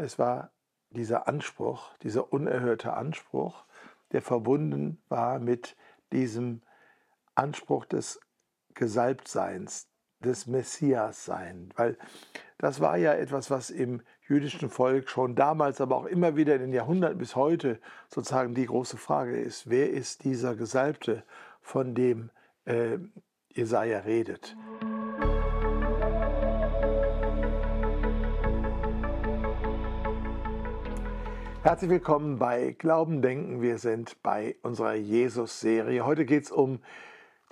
Es war dieser Anspruch, dieser unerhörte Anspruch, der verbunden war mit diesem Anspruch des Gesalbtseins, des Messias-Sein. Weil das war ja etwas, was im jüdischen Volk schon damals, aber auch immer wieder in den Jahrhunderten bis heute sozusagen die große Frage ist, wer ist dieser Gesalbte, von dem äh, Jesaja redet? Herzlich willkommen bei Glauben Denken. Wir sind bei unserer Jesus-Serie. Heute geht es um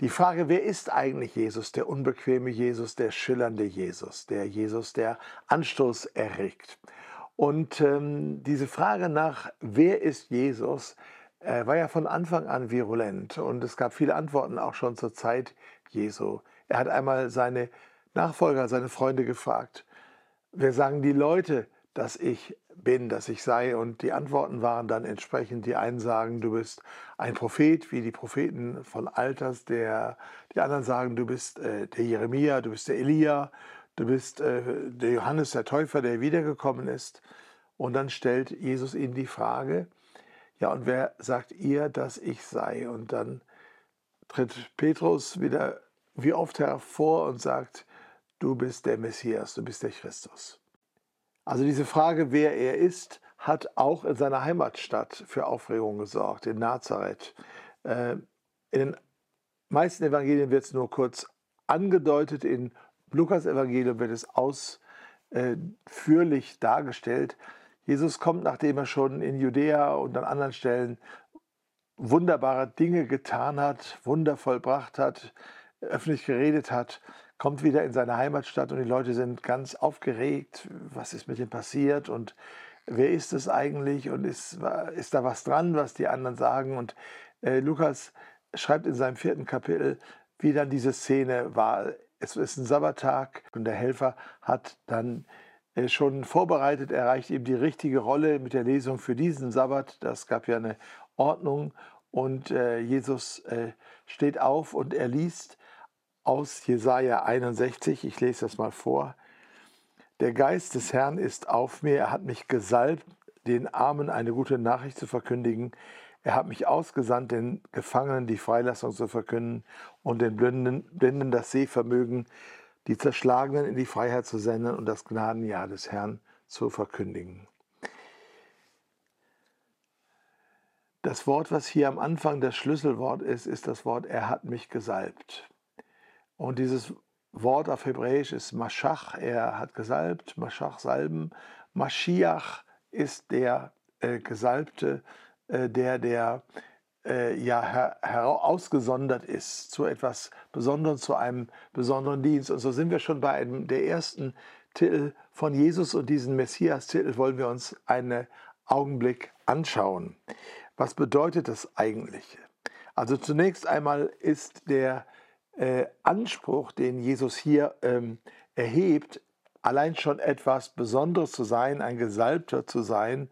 die Frage, wer ist eigentlich Jesus, der unbequeme Jesus, der schillernde Jesus, der Jesus, der Anstoß erregt. Und ähm, diese Frage nach, wer ist Jesus, äh, war ja von Anfang an virulent. Und es gab viele Antworten auch schon zur Zeit Jesu. Er hat einmal seine Nachfolger, seine Freunde gefragt, wer sagen die Leute, dass ich bin, dass ich sei. Und die Antworten waren dann entsprechend, die einen sagen, du bist ein Prophet, wie die Propheten von Alters, der, die anderen sagen, du bist äh, der Jeremia, du bist der Elia, du bist äh, der Johannes der Täufer, der wiedergekommen ist. Und dann stellt Jesus ihnen die Frage, ja, und wer sagt ihr, dass ich sei? Und dann tritt Petrus wieder wie oft hervor und sagt, du bist der Messias, du bist der Christus. Also diese Frage, wer er ist, hat auch in seiner Heimatstadt für Aufregung gesorgt, in Nazareth. Äh, in den meisten Evangelien wird es nur kurz angedeutet, in Lukas Evangelium wird es ausführlich dargestellt. Jesus kommt, nachdem er schon in Judäa und an anderen Stellen wunderbare Dinge getan hat, Wunder vollbracht hat, öffentlich geredet hat, kommt wieder in seine Heimatstadt und die Leute sind ganz aufgeregt. Was ist mit ihm passiert und wer ist es eigentlich und ist, ist da was dran, was die anderen sagen? Und äh, Lukas schreibt in seinem vierten Kapitel, wie dann diese Szene war. Es ist ein Sabbattag und der Helfer hat dann äh, schon vorbereitet, er reicht ihm die richtige Rolle mit der Lesung für diesen Sabbat. Das gab ja eine Ordnung und äh, Jesus äh, steht auf und er liest aus Jesaja 61. Ich lese das mal vor. Der Geist des Herrn ist auf mir. Er hat mich gesalbt, den Armen eine gute Nachricht zu verkündigen. Er hat mich ausgesandt, den Gefangenen die Freilassung zu verkünden und den Blinden, Blinden das Sehvermögen, die Zerschlagenen in die Freiheit zu senden und das Gnadenjahr des Herrn zu verkündigen. Das Wort, was hier am Anfang das Schlüsselwort ist, ist das Wort, er hat mich gesalbt. Und dieses Wort auf Hebräisch ist Maschach, er hat gesalbt, Maschach salben. Maschiach ist der äh, Gesalbte, äh, der, der äh, ja her ausgesondert ist zu etwas Besonderem, zu einem besonderen Dienst. Und so sind wir schon bei einem der ersten Titel von Jesus und diesen Messias-Titel wollen wir uns einen Augenblick anschauen. Was bedeutet das eigentlich? Also zunächst einmal ist der äh, Anspruch, den Jesus hier ähm, erhebt, allein schon etwas Besonderes zu sein, ein Gesalbter zu sein,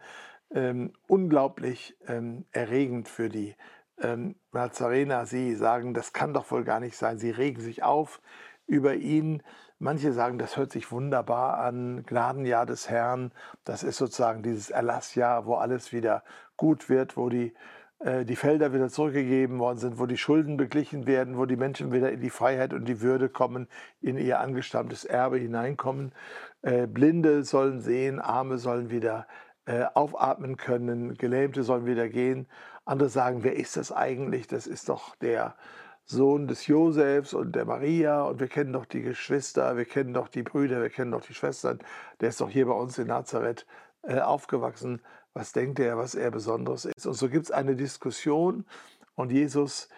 ähm, unglaublich ähm, erregend für die ähm, Nazarener. Sie sagen, das kann doch wohl gar nicht sein. Sie regen sich auf über ihn. Manche sagen, das hört sich wunderbar an, Gnadenjahr des Herrn. Das ist sozusagen dieses Erlassjahr, wo alles wieder gut wird, wo die die Felder wieder zurückgegeben worden sind, wo die Schulden beglichen werden, wo die Menschen wieder in die Freiheit und die Würde kommen, in ihr angestammtes Erbe hineinkommen. Äh, Blinde sollen sehen, Arme sollen wieder äh, aufatmen können, Gelähmte sollen wieder gehen. Andere sagen, wer ist das eigentlich? Das ist doch der Sohn des Josefs und der Maria und wir kennen doch die Geschwister, wir kennen doch die Brüder, wir kennen doch die Schwestern. Der ist doch hier bei uns in Nazareth aufgewachsen was denkt er, was er Besonderes ist. Und so gibt es eine Diskussion und Jesus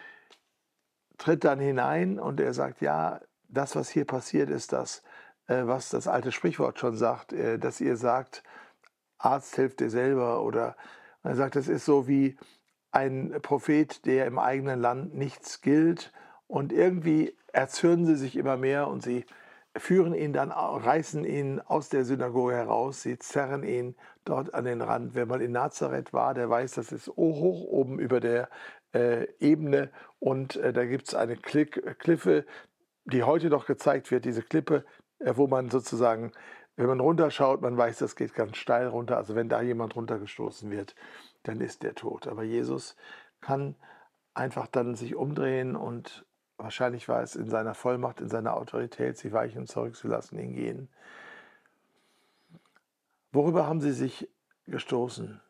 tritt dann hinein und er sagt, ja, das, was hier passiert, ist das, äh, was das alte Sprichwort schon sagt, äh, dass ihr sagt, Arzt hilft dir selber oder er sagt, das ist so wie ein Prophet, der im eigenen Land nichts gilt und irgendwie erzürnen sie sich immer mehr und sie führen ihn dann, reißen ihn aus der Synagoge heraus, sie zerren ihn dort an den Rand. Wer mal in Nazareth war, der weiß, das ist hoch oben über der äh, Ebene und äh, da gibt es eine Klick, Kliffe, die heute noch gezeigt wird, diese Klippe, äh, wo man sozusagen wenn man runterschaut, man weiß, das geht ganz steil runter. Also wenn da jemand runtergestoßen wird, dann ist der tot. Aber Jesus kann einfach dann sich umdrehen und wahrscheinlich war es in seiner Vollmacht, in seiner Autorität, sie weichen zurückzulassen, ihn gehen. Worüber haben sie sich gestoßen?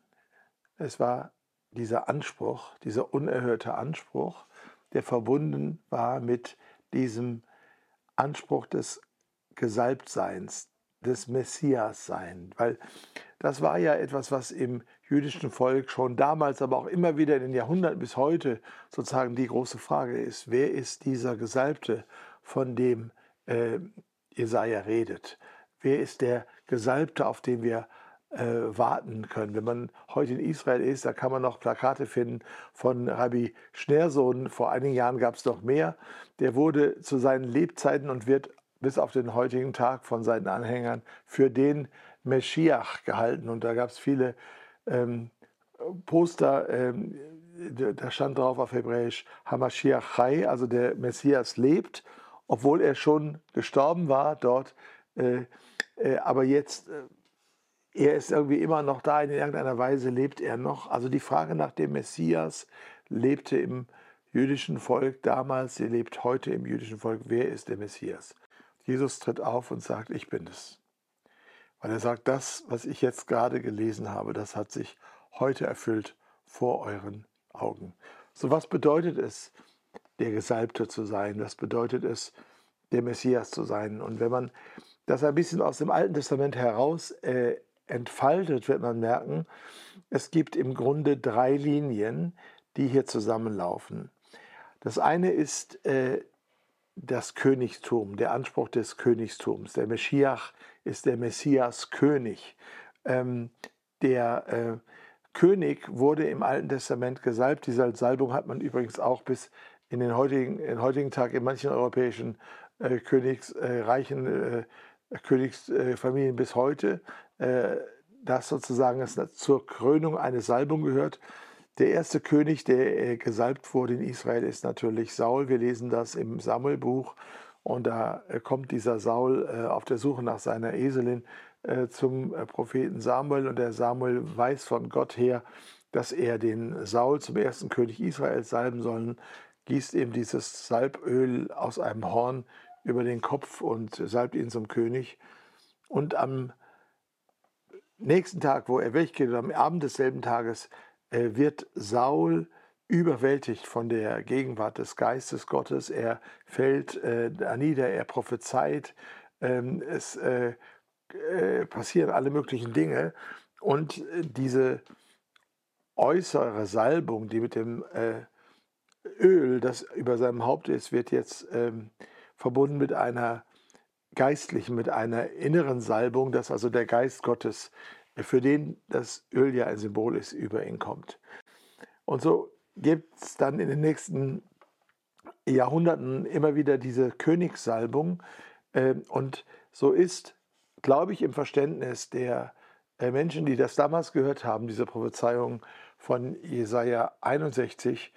Es war dieser Anspruch, dieser unerhörte Anspruch, der verbunden war mit diesem Anspruch des Gesalbtseins, des Messias sein, weil das war ja etwas, was im jüdischen Volk schon damals, aber auch immer wieder in den Jahrhunderten bis heute sozusagen die große Frage ist, wer ist dieser Gesalbte, von dem äh, Jesaja redet? Wer ist der Gesalbte, auf den wir äh, warten können? Wenn man heute in Israel ist, da kann man noch Plakate finden von Rabbi Schneersohn. Vor einigen Jahren gab es noch mehr. Der wurde zu seinen Lebzeiten und wird bis auf den heutigen Tag von seinen Anhängern für den Meschiach gehalten. Und da gab es viele ähm, Poster, ähm, da stand drauf auf Hebräisch Hamashiach Chai, also der Messias lebt, obwohl er schon gestorben war dort. Äh, aber jetzt, äh, er ist irgendwie immer noch da, in irgendeiner Weise lebt er noch. Also die Frage nach dem Messias lebte im jüdischen Volk damals, sie lebt heute im jüdischen Volk. Wer ist der Messias? Jesus tritt auf und sagt, ich bin es. Weil er sagt, das, was ich jetzt gerade gelesen habe, das hat sich heute erfüllt vor euren Augen. So was bedeutet es, der Gesalbte zu sein? Was bedeutet es, der Messias zu sein? Und wenn man das ein bisschen aus dem Alten Testament heraus äh, entfaltet, wird man merken, es gibt im Grunde drei Linien, die hier zusammenlaufen. Das eine ist äh, das Königtum, der Anspruch des Königtums. Der Meschiach ist der Messias König. Ähm, der äh, König wurde im Alten Testament gesalbt. Diese Salbung hat man übrigens auch bis in den heutigen, in heutigen Tag in manchen europäischen äh, Königsreichen, äh, Königsfamilien bis heute, äh, dass sozusagen es zur Krönung eine Salbung gehört. Der erste König, der äh, gesalbt wurde in Israel, ist natürlich Saul. Wir lesen das im Samuelbuch. Und da äh, kommt dieser Saul äh, auf der Suche nach seiner Eselin zum Propheten Samuel. Und der Samuel weiß von Gott her, dass er den Saul zum ersten König Israels salben soll, gießt ihm dieses Salböl aus einem Horn über den Kopf und salbt ihn zum König. Und am nächsten Tag, wo er weggeht, am Abend desselben Tages, äh, wird Saul überwältigt von der Gegenwart des Geistes Gottes. Er fällt äh, nieder, er prophezeit, ähm, es äh, äh, passieren alle möglichen Dinge. Und äh, diese äußere Salbung, die mit dem äh, Öl, das über seinem Haupt ist, wird jetzt ähm, verbunden mit einer geistlichen, mit einer inneren Salbung, dass also der Geist Gottes für den das Öl ja ein Symbol ist, über ihn kommt. Und so gibt es dann in den nächsten Jahrhunderten immer wieder diese Königssalbung. Ähm, und so ist, glaube ich, im Verständnis der äh, Menschen, die das damals gehört haben, diese Prophezeiung von Jesaja 61,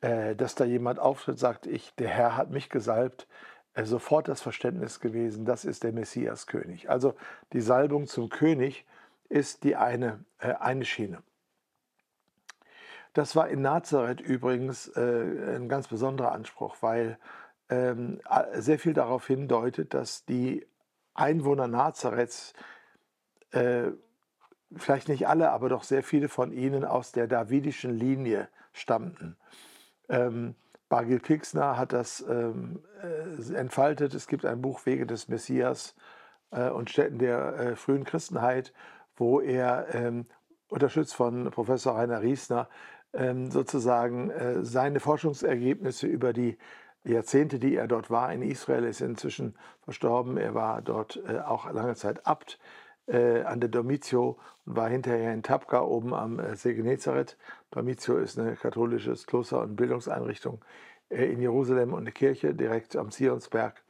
äh, dass da jemand auftritt, sagt, ich, der Herr hat mich gesalbt, äh, sofort das Verständnis gewesen, das ist der Messiaskönig. Also die Salbung zum König ist die eine, äh, eine Schiene. Das war in Nazareth übrigens äh, ein ganz besonderer Anspruch, weil ähm, sehr viel darauf hindeutet, dass die Einwohner Nazareths, äh, vielleicht nicht alle, aber doch sehr viele von ihnen aus der davidischen Linie stammten. Ähm, Bagil Pixner hat das ähm, äh, entfaltet. Es gibt ein Buch Wege des Messias äh, und Städten der äh, frühen Christenheit wo er ähm, unterstützt von Professor Rainer Riesner ähm, sozusagen äh, seine Forschungsergebnisse über die Jahrzehnte, die er dort war in Israel, ist inzwischen verstorben. Er war dort äh, auch lange Zeit Abt äh, an der Domitio und war hinterher in Tabka oben am See Genezareth. Domitio ist eine katholisches Kloster- und Bildungseinrichtung äh, in Jerusalem und eine Kirche direkt am Zionsberg.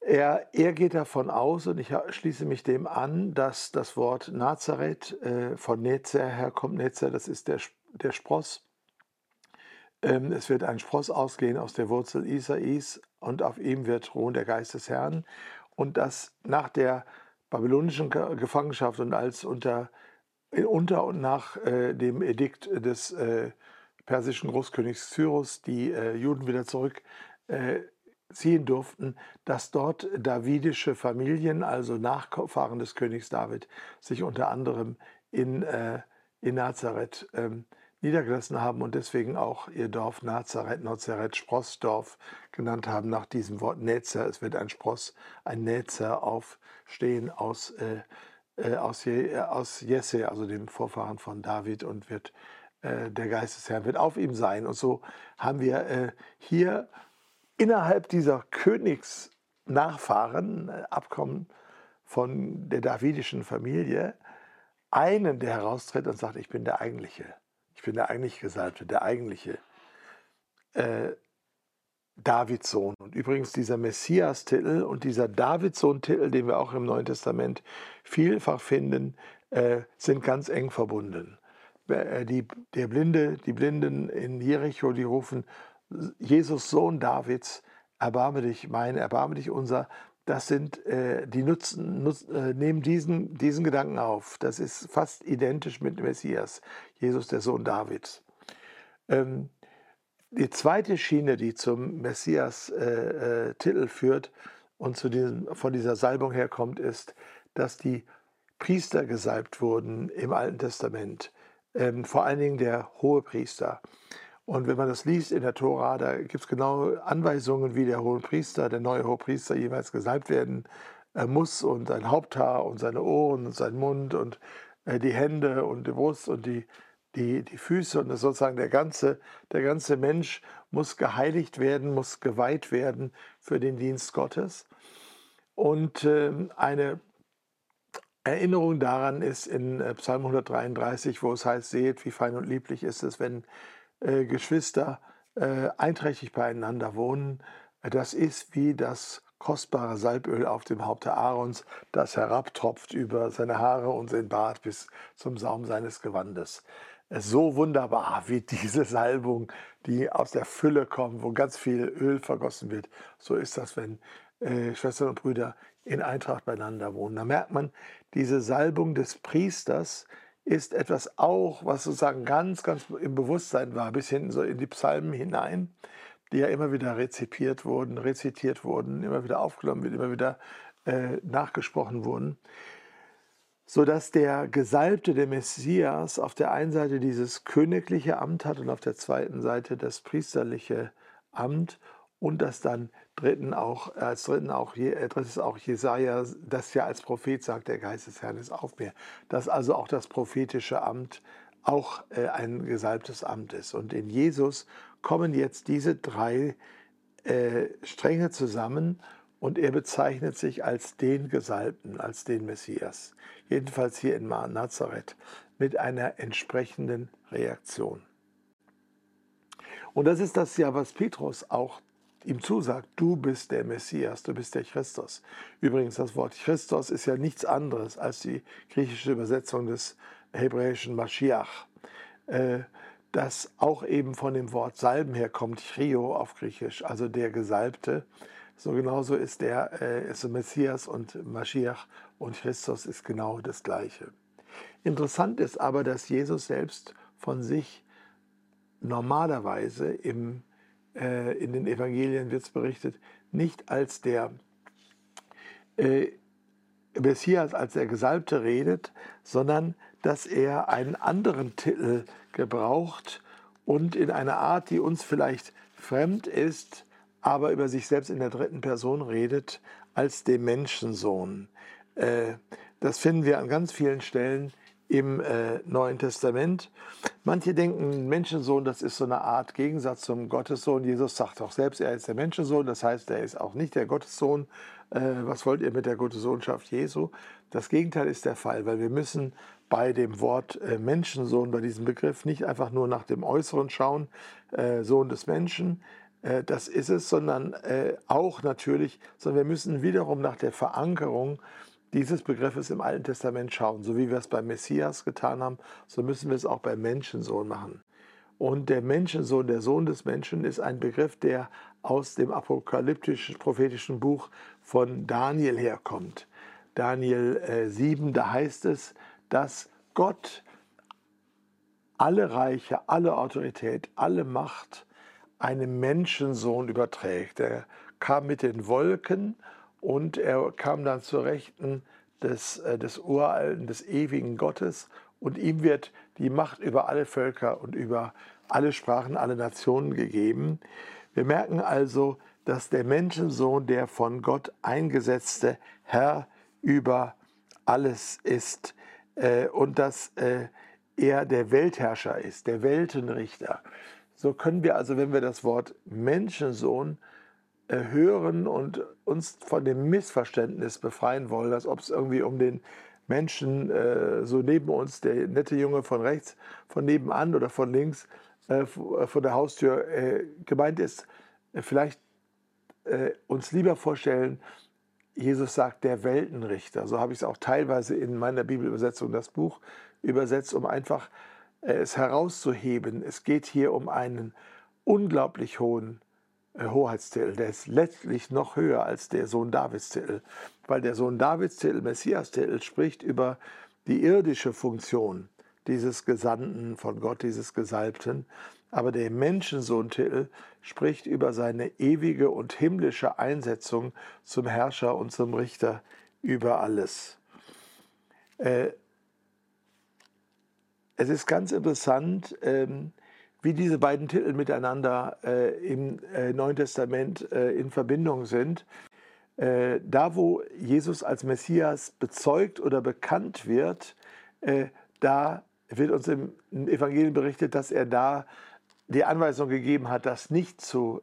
Er, er geht davon aus, und ich schließe mich dem an, dass das Wort Nazareth äh, von Nezer herkommt. Nezer, das ist der, der Spross. Ähm, es wird ein Spross ausgehen aus der Wurzel Isais und auf ihm wird ruhen der Geist des Herrn. und dass nach der babylonischen Gefangenschaft und als unter, unter und nach äh, dem Edikt des äh, persischen Großkönigs Cyrus die äh, Juden wieder zurück äh, durften, dass dort davidische Familien, also Nachfahren des Königs David, sich unter anderem in, äh, in Nazareth ähm, niedergelassen haben und deswegen auch ihr Dorf Nazareth, Nazareth, Sprossdorf genannt haben, nach diesem Wort Netzer. Es wird ein Spross, ein Netzer aufstehen aus, äh, äh, aus, Je, aus Jesse, also dem Vorfahren von David, und wird äh, der Geist des Herrn wird auf ihm sein. Und so haben wir äh, hier innerhalb dieser Königsnachfahren, äh, Abkommen von der davidischen Familie, einen, der heraustritt und sagt, ich bin der eigentliche, ich bin der eigentlich Gesalbte, der eigentliche Davidssohn. Und übrigens dieser Messias-Titel und dieser Davidssohn-Titel, den wir auch im Neuen Testament vielfach finden, äh, sind ganz eng verbunden. Äh, die, der Blinde, die Blinden in Jericho, die rufen, Jesus, Sohn Davids, erbarme dich mein, erbarme dich unser. Das sind, äh, die nutzen, nutzen äh, nehmen diesen, diesen Gedanken auf. Das ist fast identisch mit Messias, Jesus, der Sohn Davids. Ähm, die zweite Schiene, die zum Messias-Titel äh, äh führt und zu diesem, von dieser Salbung herkommt, ist, dass die Priester gesalbt wurden im Alten Testament, ähm, vor allen Dingen der Hohepriester. Und wenn man das liest in der Tora, da gibt es genau Anweisungen, wie der Hohepriester, der neue Hohepriester jeweils gesalbt werden äh, muss und sein Haupthaar und seine Ohren und sein Mund und äh, die Hände und die Brust und die, die, die Füße und sozusagen der ganze, der ganze Mensch muss geheiligt werden, muss geweiht werden für den Dienst Gottes. Und äh, eine Erinnerung daran ist in äh, Psalm 133, wo es heißt, seht, wie fein und lieblich ist es, wenn äh, Geschwister äh, einträchtig beieinander wohnen. Das ist wie das kostbare Salböl auf dem Haupte Aarons, das herabtropft über seine Haare und sein Bart bis zum Saum seines Gewandes. So wunderbar wie diese Salbung, die aus der Fülle kommt, wo ganz viel Öl vergossen wird. So ist das, wenn äh, Schwestern und Brüder in Eintracht beieinander wohnen. Da merkt man, diese Salbung des Priesters ist etwas auch, was sozusagen ganz, ganz im Bewusstsein war, bis hin so in die Psalmen hinein, die ja immer wieder rezipiert wurden, rezitiert wurden, immer wieder aufgenommen wird, immer wieder äh, nachgesprochen wurden, sodass der Gesalbte, der Messias, auf der einen Seite dieses königliche Amt hat und auf der zweiten Seite das priesterliche Amt und das dann dritten auch, als dritten auch, äh, drittes auch Jesaja, das ja als Prophet sagt, der Geist des Herrn ist auf mir. Dass also auch das prophetische Amt auch äh, ein gesalbtes Amt ist. Und in Jesus kommen jetzt diese drei äh, Stränge zusammen und er bezeichnet sich als den Gesalbten, als den Messias. Jedenfalls hier in Nazareth mit einer entsprechenden Reaktion. Und das ist das ja, was Petrus auch ihm zusagt, du bist der Messias, du bist der Christus. Übrigens, das Wort Christus ist ja nichts anderes als die griechische Übersetzung des hebräischen Mashiach, äh, das auch eben von dem Wort Salben herkommt, Chrio auf Griechisch, also der Gesalbte. So genauso ist der äh, ist Messias und Mashiach und Christus ist genau das Gleiche. Interessant ist aber, dass Jesus selbst von sich normalerweise im äh, in den Evangelien wird es berichtet, nicht als der äh, Messias, als der Gesalbte redet, sondern dass er einen anderen Titel gebraucht und in einer Art, die uns vielleicht fremd ist, aber über sich selbst in der dritten Person redet, als dem Menschensohn. Äh, das finden wir an ganz vielen Stellen im äh, Neuen Testament. Manche denken, Menschensohn, das ist so eine Art Gegensatz zum Gottessohn. Jesus sagt auch selbst, er ist der Menschensohn, das heißt, er ist auch nicht der Gottessohn. Äh, was wollt ihr mit der Gottessohnschaft Jesu? Das Gegenteil ist der Fall, weil wir müssen bei dem Wort Menschensohn, bei diesem Begriff, nicht einfach nur nach dem Äußeren schauen, Sohn des Menschen, äh, das ist es, sondern äh, auch natürlich, sondern wir müssen wiederum nach der Verankerung dieses Begriffes im Alten Testament schauen. So wie wir es beim Messias getan haben, so müssen wir es auch beim Menschensohn machen. Und der Menschensohn, der Sohn des Menschen, ist ein Begriff, der aus dem apokalyptischen prophetischen Buch von Daniel herkommt. Daniel äh, 7, da heißt es, dass Gott alle Reiche, alle Autorität, alle Macht einem Menschensohn überträgt. Er kam mit den Wolken und er kam dann zur Rechten des, äh, des uralten, des ewigen Gottes und ihm wird die Macht über alle Völker und über alle Sprachen, alle Nationen gegeben. Wir merken also, dass der Menschensohn der von Gott eingesetzte Herr über alles ist äh, und dass äh, er der Weltherrscher ist, der Weltenrichter. So können wir also, wenn wir das Wort Menschensohn äh, hören und uns von dem Missverständnis befreien wollen, als ob es irgendwie um den Menschen äh, so neben uns, der nette Junge von rechts, von nebenan oder von links, äh, äh von der Haustür äh, gemeint ist, äh, vielleicht uns lieber vorstellen, Jesus sagt der Weltenrichter. So habe ich es auch teilweise in meiner Bibelübersetzung das Buch übersetzt, um einfach es herauszuheben. Es geht hier um einen unglaublich hohen äh, Hoheitstitel, der ist letztlich noch höher als der Sohn Davids-Titel, weil der Sohn Davids-Titel, Messias-Titel, spricht über die irdische Funktion dieses Gesandten von Gott, dieses Gesalbten, aber der Menschensohn-Titel spricht über seine ewige und himmlische Einsetzung zum Herrscher und zum Richter über alles. Äh, es ist ganz interessant, ähm, wie diese beiden Titel miteinander äh, im äh, Neuen Testament äh, in Verbindung sind. Äh, da, wo Jesus als Messias bezeugt oder bekannt wird, äh, da wird uns im Evangelium berichtet, dass er da die Anweisung gegeben hat, das nicht zu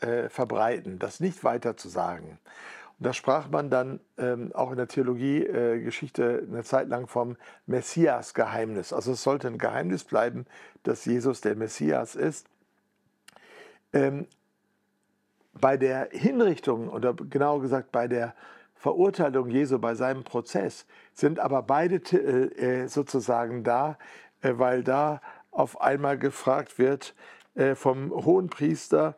äh, verbreiten, das nicht weiter zu sagen. Da sprach man dann ähm, auch in der Theologiegeschichte äh, eine Zeit lang vom Messias-Geheimnis. Also es sollte ein Geheimnis bleiben, dass Jesus der Messias ist. Ähm, bei der Hinrichtung oder genauer gesagt bei der Verurteilung Jesu, bei seinem Prozess, sind aber beide Titel äh, sozusagen da, äh, weil da auf einmal gefragt wird äh, vom hohen Priester,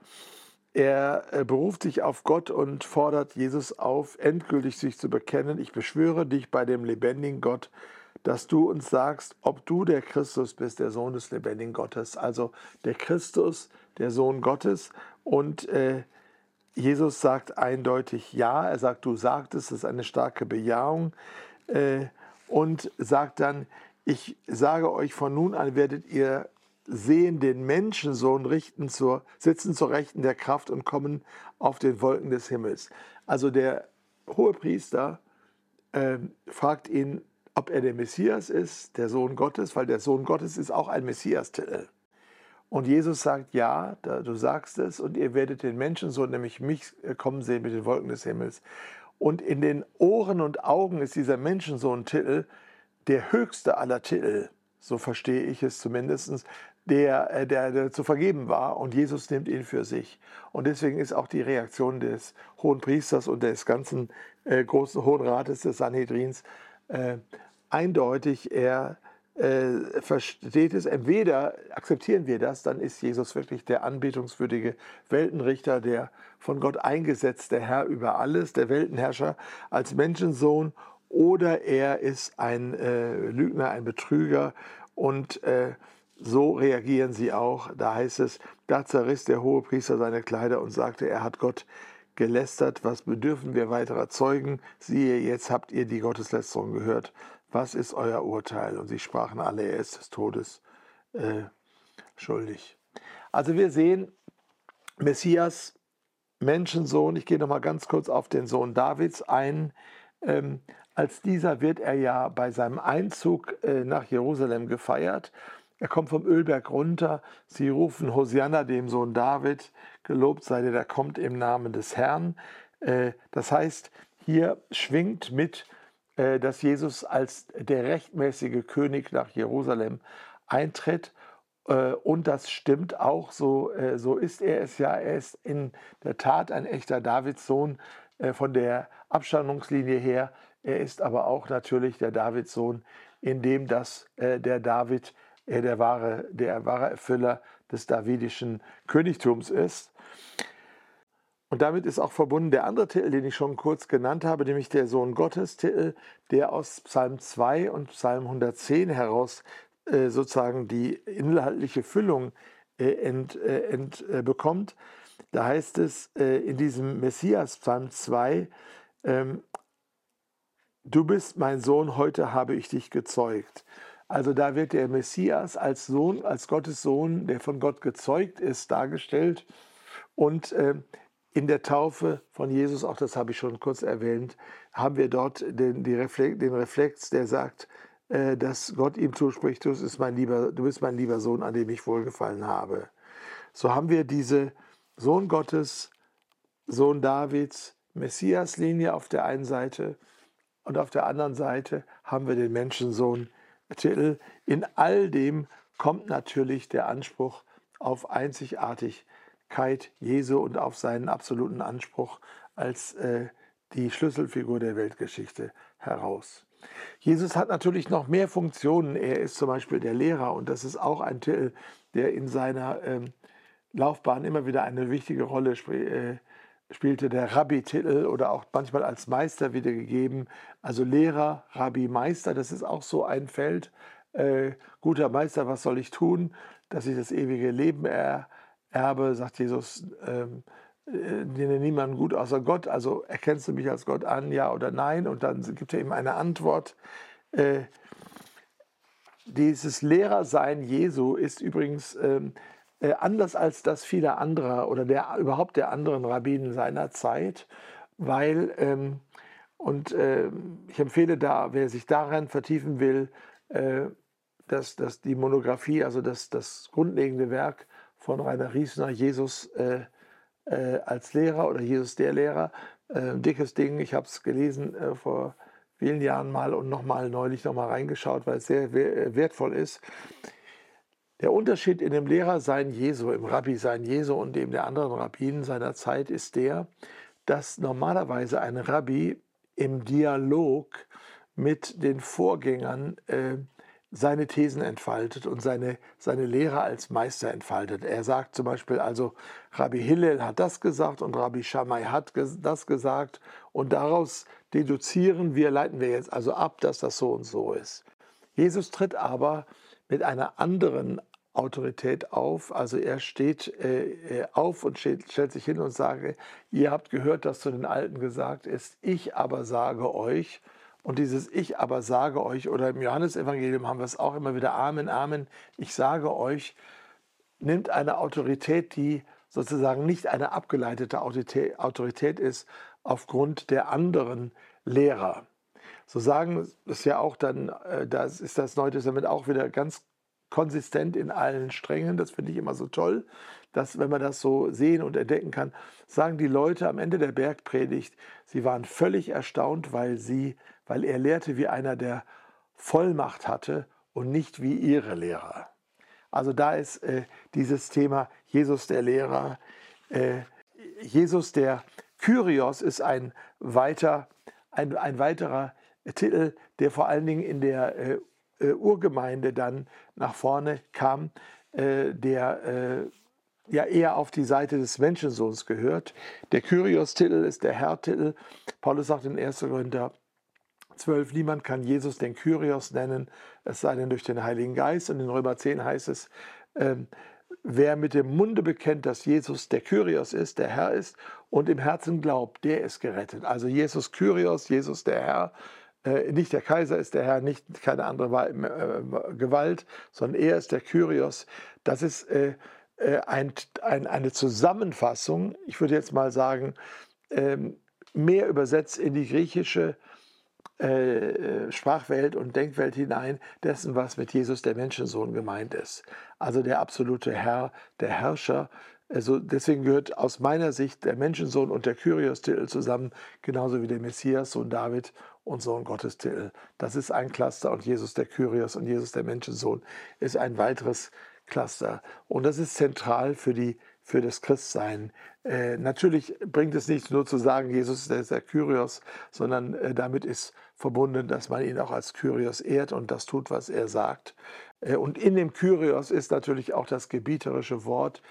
er äh, beruft sich auf Gott und fordert Jesus auf, endgültig sich zu bekennen. Ich beschwöre dich bei dem lebendigen Gott, dass du uns sagst, ob du der Christus bist, der Sohn des lebendigen Gottes. Also der Christus, der Sohn Gottes. Und äh, Jesus sagt eindeutig ja. Er sagt, du sagtest, das ist eine starke Bejahung. Äh, und sagt dann, ich sage euch, von nun an werdet ihr sehen den Menschensohn richten zur, sitzen zur Rechten der Kraft und kommen auf den Wolken des Himmels. Also der hohe Priester äh, fragt ihn, ob er der Messias ist, der Sohn Gottes, weil der Sohn Gottes ist auch ein Messias-Titel. Und Jesus sagt, ja, du sagst es, und ihr werdet den Menschensohn, nämlich mich, äh, kommen sehen mit den Wolken des Himmels. Und in den Ohren und Augen ist dieser Menschensohn-Titel der höchste aller Titel so verstehe ich es zumindest, der, äh, der, der, zu vergeben war und Jesus nimmt ihn für sich. Und deswegen ist auch die Reaktion des Hohen Priesters und des ganzen äh, großen Hohen Rates des Sanhedrins äh, eindeutig. Er äh, versteht es, entweder akzeptieren wir das, dann ist Jesus wirklich der anbetungswürdige Weltenrichter, der von Gott eingesetzte Herr über alles, der Weltenherrscher als Menschensohn, oder er ist ein äh, Lügner, ein Betrüger und äh, so reagieren sie auch. Da heißt es, da zerriss der Hohepriester seine Kleider und sagte, er hat Gott gelästert. Was bedürfen wir weiterer Zeugen? Siehe, jetzt habt ihr die Gotteslästerung gehört. Was ist euer Urteil? Und sie sprachen alle, er ist des Todes äh, schuldig. Also wir sehen, Messias, Menschensohn, ich gehe nochmal ganz kurz auf den Sohn Davids ein. Ähm, als dieser wird er ja bei seinem Einzug äh, nach Jerusalem gefeiert. Er kommt vom Ölberg runter. Sie rufen Hosianna, dem Sohn David, gelobt sei der, der kommt im Namen des Herrn. Äh, das heißt, hier schwingt mit, äh, dass Jesus als der rechtmäßige König nach Jerusalem eintritt. Äh, und das stimmt auch, so, so ist er es ja. Er ist in der Tat ein echter Davidssohn von der Abstammungslinie her. Er ist aber auch natürlich der Davidssohn, in dem das der David er der wahre, der wahre Erfüller des davidischen Königtums ist. Und damit ist auch verbunden der andere Titel, den ich schon kurz genannt habe, nämlich der Sohn Gottes Titel, der aus Psalm 2 und Psalm 110 heraus äh, sozusagen die inhaltliche Füllung äh, ent, äh, ent, äh, bekommt. Da heißt es äh, in diesem Messias Psalm 2, ähm, du bist mein Sohn, heute habe ich dich gezeugt. Also da wird der Messias als Sohn, als Gottes Sohn, der von Gott gezeugt ist, dargestellt. Und äh, in der Taufe von Jesus, auch das habe ich schon kurz erwähnt, haben wir dort den, Reflex, den Reflex, der sagt, äh, dass Gott ihm zuspricht, du bist, mein lieber, du bist mein lieber Sohn, an dem ich wohlgefallen habe. So haben wir diese Sohn Gottes, Sohn Davids, Messias-Linie auf der einen Seite und auf der anderen Seite haben wir den Menschensohn Titel. In all dem kommt natürlich der Anspruch auf Einzigartigkeit Keit Jesu und auf seinen absoluten Anspruch als äh, die Schlüsselfigur der Weltgeschichte heraus. Jesus hat natürlich noch mehr Funktionen. Er ist zum Beispiel der Lehrer und das ist auch ein Titel, der in seiner ähm, Laufbahn immer wieder eine wichtige Rolle äh, spielte. Der Rabbi-Titel oder auch manchmal als Meister wiedergegeben. Also Lehrer, Rabbi, Meister, das ist auch so ein Feld. Äh, guter Meister, was soll ich tun, dass ich das ewige Leben er Erbe, sagt Jesus, ähm, äh, nenne niemanden gut außer Gott. Also erkennst du mich als Gott an, ja oder nein? Und dann gibt er ihm eine Antwort. Äh, dieses Lehrersein Jesu ist übrigens ähm, äh, anders als das vieler anderer oder der, überhaupt der anderen Rabbinen seiner Zeit, weil, ähm, und äh, ich empfehle da, wer sich daran vertiefen will, äh, dass, dass die Monographie, also das, das grundlegende Werk von Rainer Riesner, Jesus äh, äh, als Lehrer oder Jesus der Lehrer. Dickes Ding, ich habe es gelesen vor vielen Jahren mal und nochmal neulich nochmal reingeschaut, weil es sehr wertvoll ist. Der Unterschied in dem Lehrersein Jesu, im Rabbi-Sein Jesu und dem der anderen Rabbinen seiner Zeit ist der, dass normalerweise ein Rabbi im Dialog mit den Vorgängern äh, seine Thesen entfaltet und seine, seine Lehre als Meister entfaltet. Er sagt zum Beispiel also, Rabbi Hillel hat das gesagt und Rabbi Shammai hat das gesagt und daraus deduzieren wir, leiten wir jetzt also ab, dass das so und so ist. Jesus tritt aber mit einer anderen Autorität auf. Also er steht äh, äh auf und steht, stellt sich hin und sagt, ihr habt gehört, dass zu den Alten gesagt ist, ich aber sage euch, und dieses Ich aber sage euch, oder im Johannesevangelium haben wir es auch immer wieder, Amen, Amen, ich sage euch, nimmt eine Autorität, die sozusagen nicht eine abgeleitete Autorität ist, aufgrund der anderen Lehrer. So sagen es ja auch dann, äh, das ist das Neue Testament auch wieder ganz konsistent in allen Strängen. Das finde ich immer so toll, dass, wenn man das so sehen und entdecken kann, sagen die Leute am Ende der Bergpredigt, sie waren völlig erstaunt, weil sie weil er lehrte wie einer, der Vollmacht hatte und nicht wie ihre Lehrer. Also da ist äh, dieses Thema Jesus der Lehrer. Äh, Jesus der Kyrios ist ein, weiter, ein, ein weiterer Titel, der vor allen Dingen in der äh, äh Urgemeinde dann nach vorne kam, äh, der äh, ja eher auf die Seite des Menschensohns gehört. Der Kyrios-Titel ist der Herr-Titel. Paulus sagt in 1. Korinther 12, niemand kann Jesus den Kyrios nennen, es sei denn durch den Heiligen Geist. Und in Römer 10 heißt es, ähm, wer mit dem Munde bekennt, dass Jesus der Kyrios ist, der Herr ist, und im Herzen glaubt, der ist gerettet. Also Jesus Kyrios, Jesus der Herr, nicht der Kaiser ist der Herr, nicht keine andere äh, Gewalt, sondern er ist der Kyrios. Das ist äh, äh, ein, ein, eine Zusammenfassung, ich würde jetzt mal sagen, ähm, mehr übersetzt in die griechische äh, Sprachwelt und Denkwelt hinein dessen, was mit Jesus der Menschensohn gemeint ist. Also der absolute Herr, der Herrscher. Also deswegen gehört aus meiner Sicht der Menschensohn und der Kyrios-Titel zusammen, genauso wie der Messias, Sohn David und Sohn Gottes-Titel. Das ist ein Cluster und Jesus der Kyrios und Jesus der Menschensohn ist ein weiteres Cluster. Und das ist zentral für die für das Christsein. Äh, natürlich bringt es nicht nur zu sagen, Jesus ist der Kyrios, sondern äh, damit ist verbunden, dass man ihn auch als Kyrios ehrt und das tut, was er sagt. Äh, und in dem Kyrios ist natürlich auch das gebieterische Wort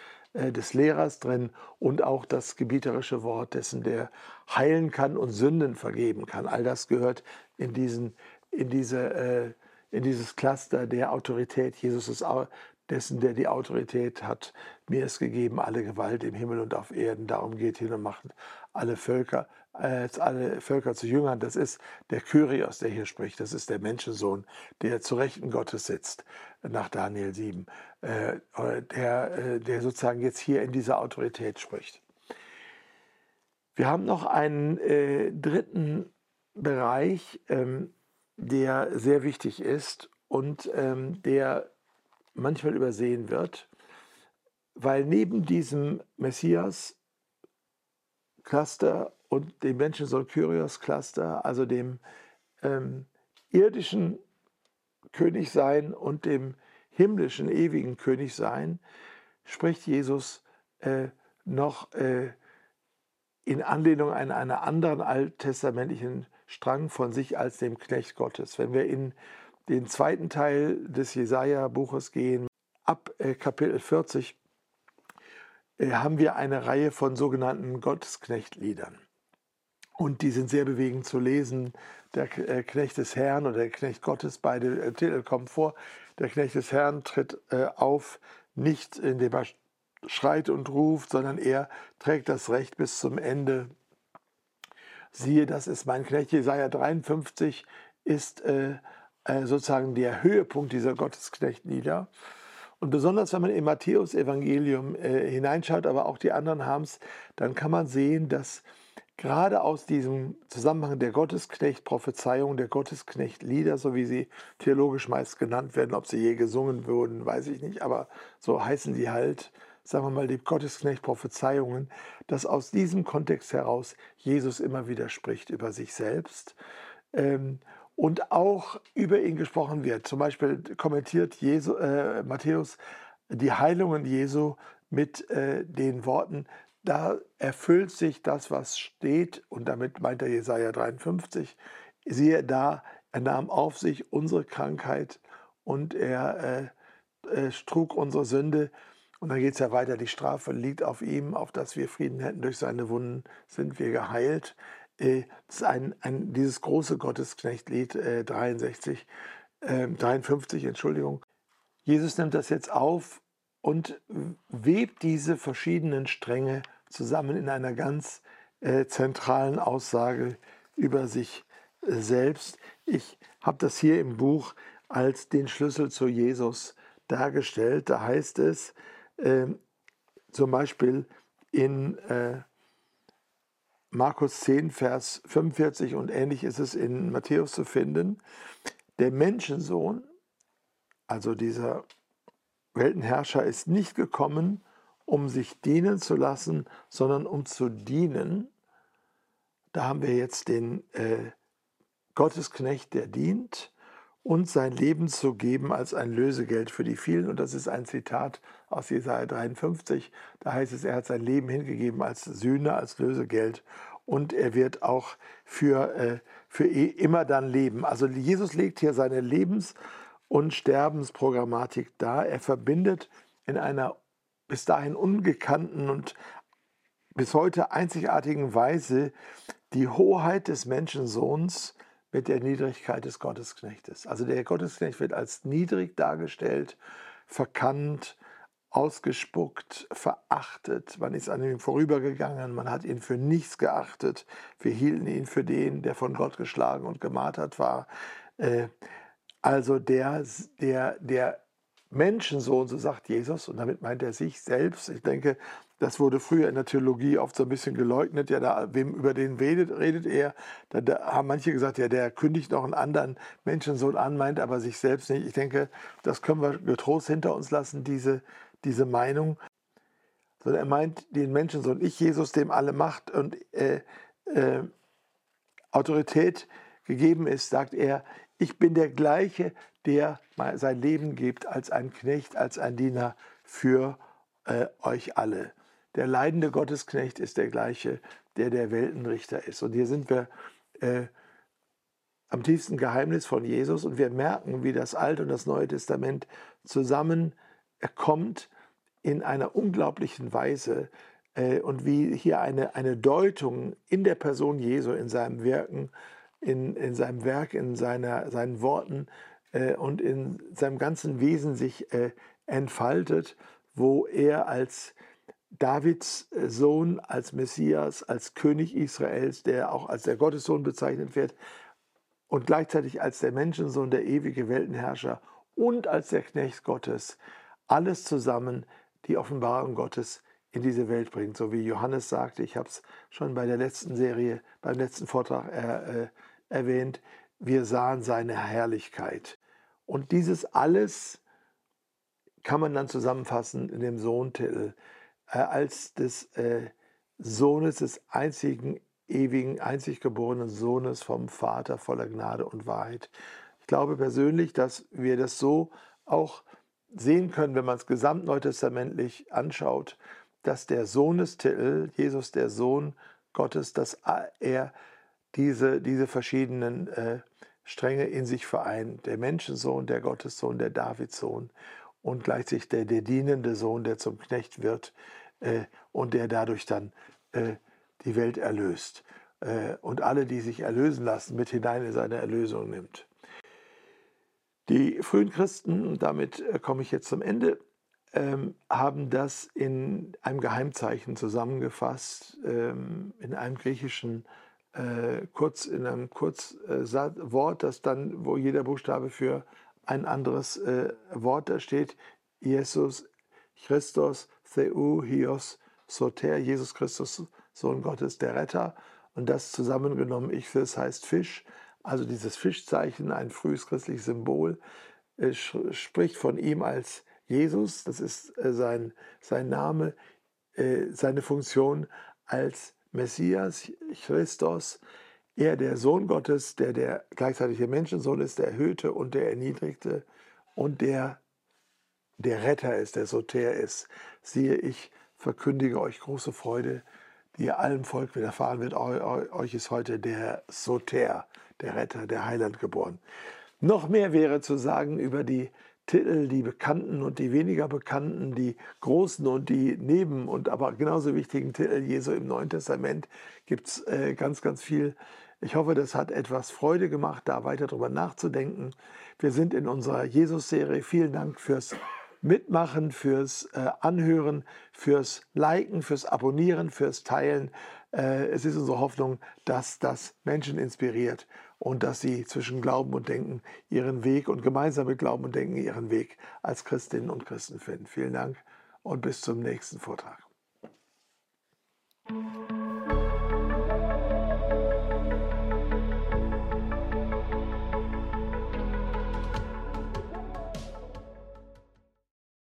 des Lehrers drin und auch das gebieterische Wort dessen, der heilen kann und Sünden vergeben kann. All das gehört in, diesen, in, diese, äh, in dieses Cluster der Autorität. Jesus ist dessen, der die Autorität hat. Mir ist gegeben alle Gewalt im Himmel und auf Erden. Darum geht hin und macht alle Völker, äh, alle Völker zu Jüngern. Das ist der Kyrios, der hier spricht. Das ist der Menschensohn, der zu Rechten Gottes sitzt, nach Daniel 7. Äh, der, äh, der sozusagen jetzt hier in dieser Autorität spricht. Wir haben noch einen äh, dritten Bereich, ähm, der sehr wichtig ist und ähm, der manchmal übersehen wird, weil neben diesem Messias-Cluster und dem Menschensohn Kyrios-Cluster, also dem ähm, irdischen Königsein und dem himmlischen, ewigen Königsein, spricht Jesus äh, noch äh, in Anlehnung an einen anderen alttestamentlichen Strang von sich als dem Knecht Gottes. Wenn wir in den zweiten Teil des Jesaja-Buches gehen, ab äh, Kapitel 40, äh, haben wir eine Reihe von sogenannten Gottesknechtliedern. Und die sind sehr bewegend zu lesen. Der äh, Knecht des Herrn oder der Knecht Gottes, beide Titel kommen vor. Der Knecht des Herrn tritt auf, nicht indem er schreit und ruft, sondern er trägt das Recht bis zum Ende. Siehe, das ist mein Knecht. Jesaja 53 ist sozusagen der Höhepunkt dieser Gottesknechtlieder. Und besonders, wenn man im Matthäus-Evangelium äh, hineinschaut, aber auch die anderen haben es, dann kann man sehen, dass gerade aus diesem Zusammenhang der Gottesknecht-Prophezeiung, der Gottesknecht-Lieder, so wie sie theologisch meist genannt werden, ob sie je gesungen wurden, weiß ich nicht, aber so heißen sie halt, sagen wir mal, die Gottesknecht-Prophezeiungen, dass aus diesem Kontext heraus Jesus immer wieder spricht über sich selbst. Ähm, und auch über ihn gesprochen wird. Zum Beispiel kommentiert Jesu, äh, Matthäus die Heilungen Jesu mit äh, den Worten, da erfüllt sich das, was steht, und damit meint er Jesaja 53, siehe da, er nahm auf sich unsere Krankheit und er äh, äh, trug unsere Sünde. Und dann geht es ja weiter, die Strafe liegt auf ihm, auf dass wir Frieden hätten, durch seine Wunden sind wir geheilt. Äh, ein, ein, dieses große Gottesknechtlied äh, 63, äh, 53, Entschuldigung. Jesus nimmt das jetzt auf und webt diese verschiedenen Stränge zusammen in einer ganz äh, zentralen Aussage über sich äh, selbst. Ich habe das hier im Buch als den Schlüssel zu Jesus dargestellt. Da heißt es äh, zum Beispiel in äh, Markus 10, Vers 45 und ähnlich ist es in Matthäus zu finden. Der Menschensohn, also dieser Weltenherrscher, ist nicht gekommen, um sich dienen zu lassen, sondern um zu dienen. Da haben wir jetzt den äh, Gottesknecht, der dient und sein Leben zu geben als ein Lösegeld für die vielen. Und das ist ein Zitat aus Jesaja 53. Da heißt es, er hat sein Leben hingegeben als Sühne, als Lösegeld. Und er wird auch für, äh, für e, immer dann leben. Also Jesus legt hier seine Lebens- und Sterbensprogrammatik dar. Er verbindet in einer bis dahin ungekannten und bis heute einzigartigen Weise die Hoheit des Menschensohns mit der Niedrigkeit des Gottesknechtes. Also der Gottesknecht wird als niedrig dargestellt, verkannt, ausgespuckt, verachtet. Man ist an ihm vorübergegangen, man hat ihn für nichts geachtet. Wir hielten ihn für den, der von Gott geschlagen und gemartert war. Äh, also der, der, der Menschensohn, so sagt Jesus, und damit meint er sich selbst. Ich denke, das wurde früher in der Theologie oft so ein bisschen geleugnet. Ja, da, wem, über den redet, redet er? Da, da, haben manche gesagt, ja, der kündigt noch einen anderen Menschensohn an, meint aber sich selbst nicht. Ich denke, das können wir getrost hinter uns lassen, diese, diese Meinung. Sondern er meint den Menschensohn, ich, Jesus, dem alle Macht und äh, äh, Autorität gegeben ist, sagt er, ich bin der gleiche, der sein Leben gibt als ein Knecht, als ein Diener für äh, euch alle. Der leidende Gottesknecht ist der gleiche, der der Weltenrichter ist. Und hier sind wir äh, am tiefsten Geheimnis von Jesus und wir merken, wie das Alte und das Neue Testament zusammenkommt in einer unglaublichen Weise äh, und wie hier eine, eine Deutung in der Person Jesu, in seinem Wirken, in, in seinem Werk, in seiner, seinen Worten äh, und in seinem ganzen Wesen sich äh, entfaltet, wo er als Davids Sohn, als Messias, als König Israels, der auch als der Gottessohn bezeichnet wird, und gleichzeitig als der Menschensohn, der ewige Weltenherrscher und als der Knecht Gottes, alles zusammen die Offenbarung Gottes in diese Welt bringt. So wie Johannes sagte, ich habe es schon bei der letzten Serie, beim letzten Vortrag äh, äh, erwähnt, wir sahen seine Herrlichkeit. Und dieses alles kann man dann zusammenfassen in dem Sohntitel äh, als des äh, Sohnes des einzigen ewigen, einzig geborenen Sohnes vom Vater voller Gnade und Wahrheit. Ich glaube persönlich, dass wir das so auch sehen können, wenn man es gesamtneutestamentlich anschaut, dass der Sohnestitel, Jesus der Sohn Gottes, dass er diese, diese verschiedenen äh, Stränge in sich vereint. Der Menschensohn, der Gottessohn, der Davidssohn und gleichzeitig der, der dienende Sohn, der zum Knecht wird äh, und der dadurch dann äh, die Welt erlöst äh, und alle, die sich erlösen lassen, mit hinein in seine Erlösung nimmt. Die frühen Christen, und damit äh, komme ich jetzt zum Ende, ähm, haben das in einem Geheimzeichen zusammengefasst, ähm, in einem griechischen äh, kurz in einem Kurzwort, das dann, wo jeder Buchstabe für ein anderes Wort da steht, Jesus Christus Theu Hios Soter, Jesus Christus Sohn Gottes, der Retter. Und das zusammengenommen, ich das heißt Fisch. Also dieses Fischzeichen, ein frühes christliches Symbol, äh, spricht von ihm als Jesus. Das ist äh, sein, sein Name, äh, seine Funktion als Messias, Christus. Er, der Sohn Gottes, der der gleichzeitige Menschensohn ist, der Erhöhte und der Erniedrigte und der der Retter ist, der Soter ist. Siehe, ich verkündige euch große Freude, die allem Volk widerfahren wird. Euch ist heute der Soter, der Retter, der Heiland geboren. Noch mehr wäre zu sagen über die Titel, die bekannten und die weniger bekannten, die großen und die neben und aber genauso wichtigen Titel Jesu im Neuen Testament gibt es äh, ganz, ganz viel. Ich hoffe, das hat etwas Freude gemacht, da weiter drüber nachzudenken. Wir sind in unserer Jesus-Serie. Vielen Dank fürs Mitmachen, fürs äh, Anhören, fürs Liken, fürs Abonnieren, fürs Teilen. Äh, es ist unsere Hoffnung, dass das Menschen inspiriert und dass sie zwischen Glauben und Denken ihren Weg und gemeinsam mit Glauben und Denken ihren Weg als Christinnen und Christen finden. Vielen Dank und bis zum nächsten Vortrag.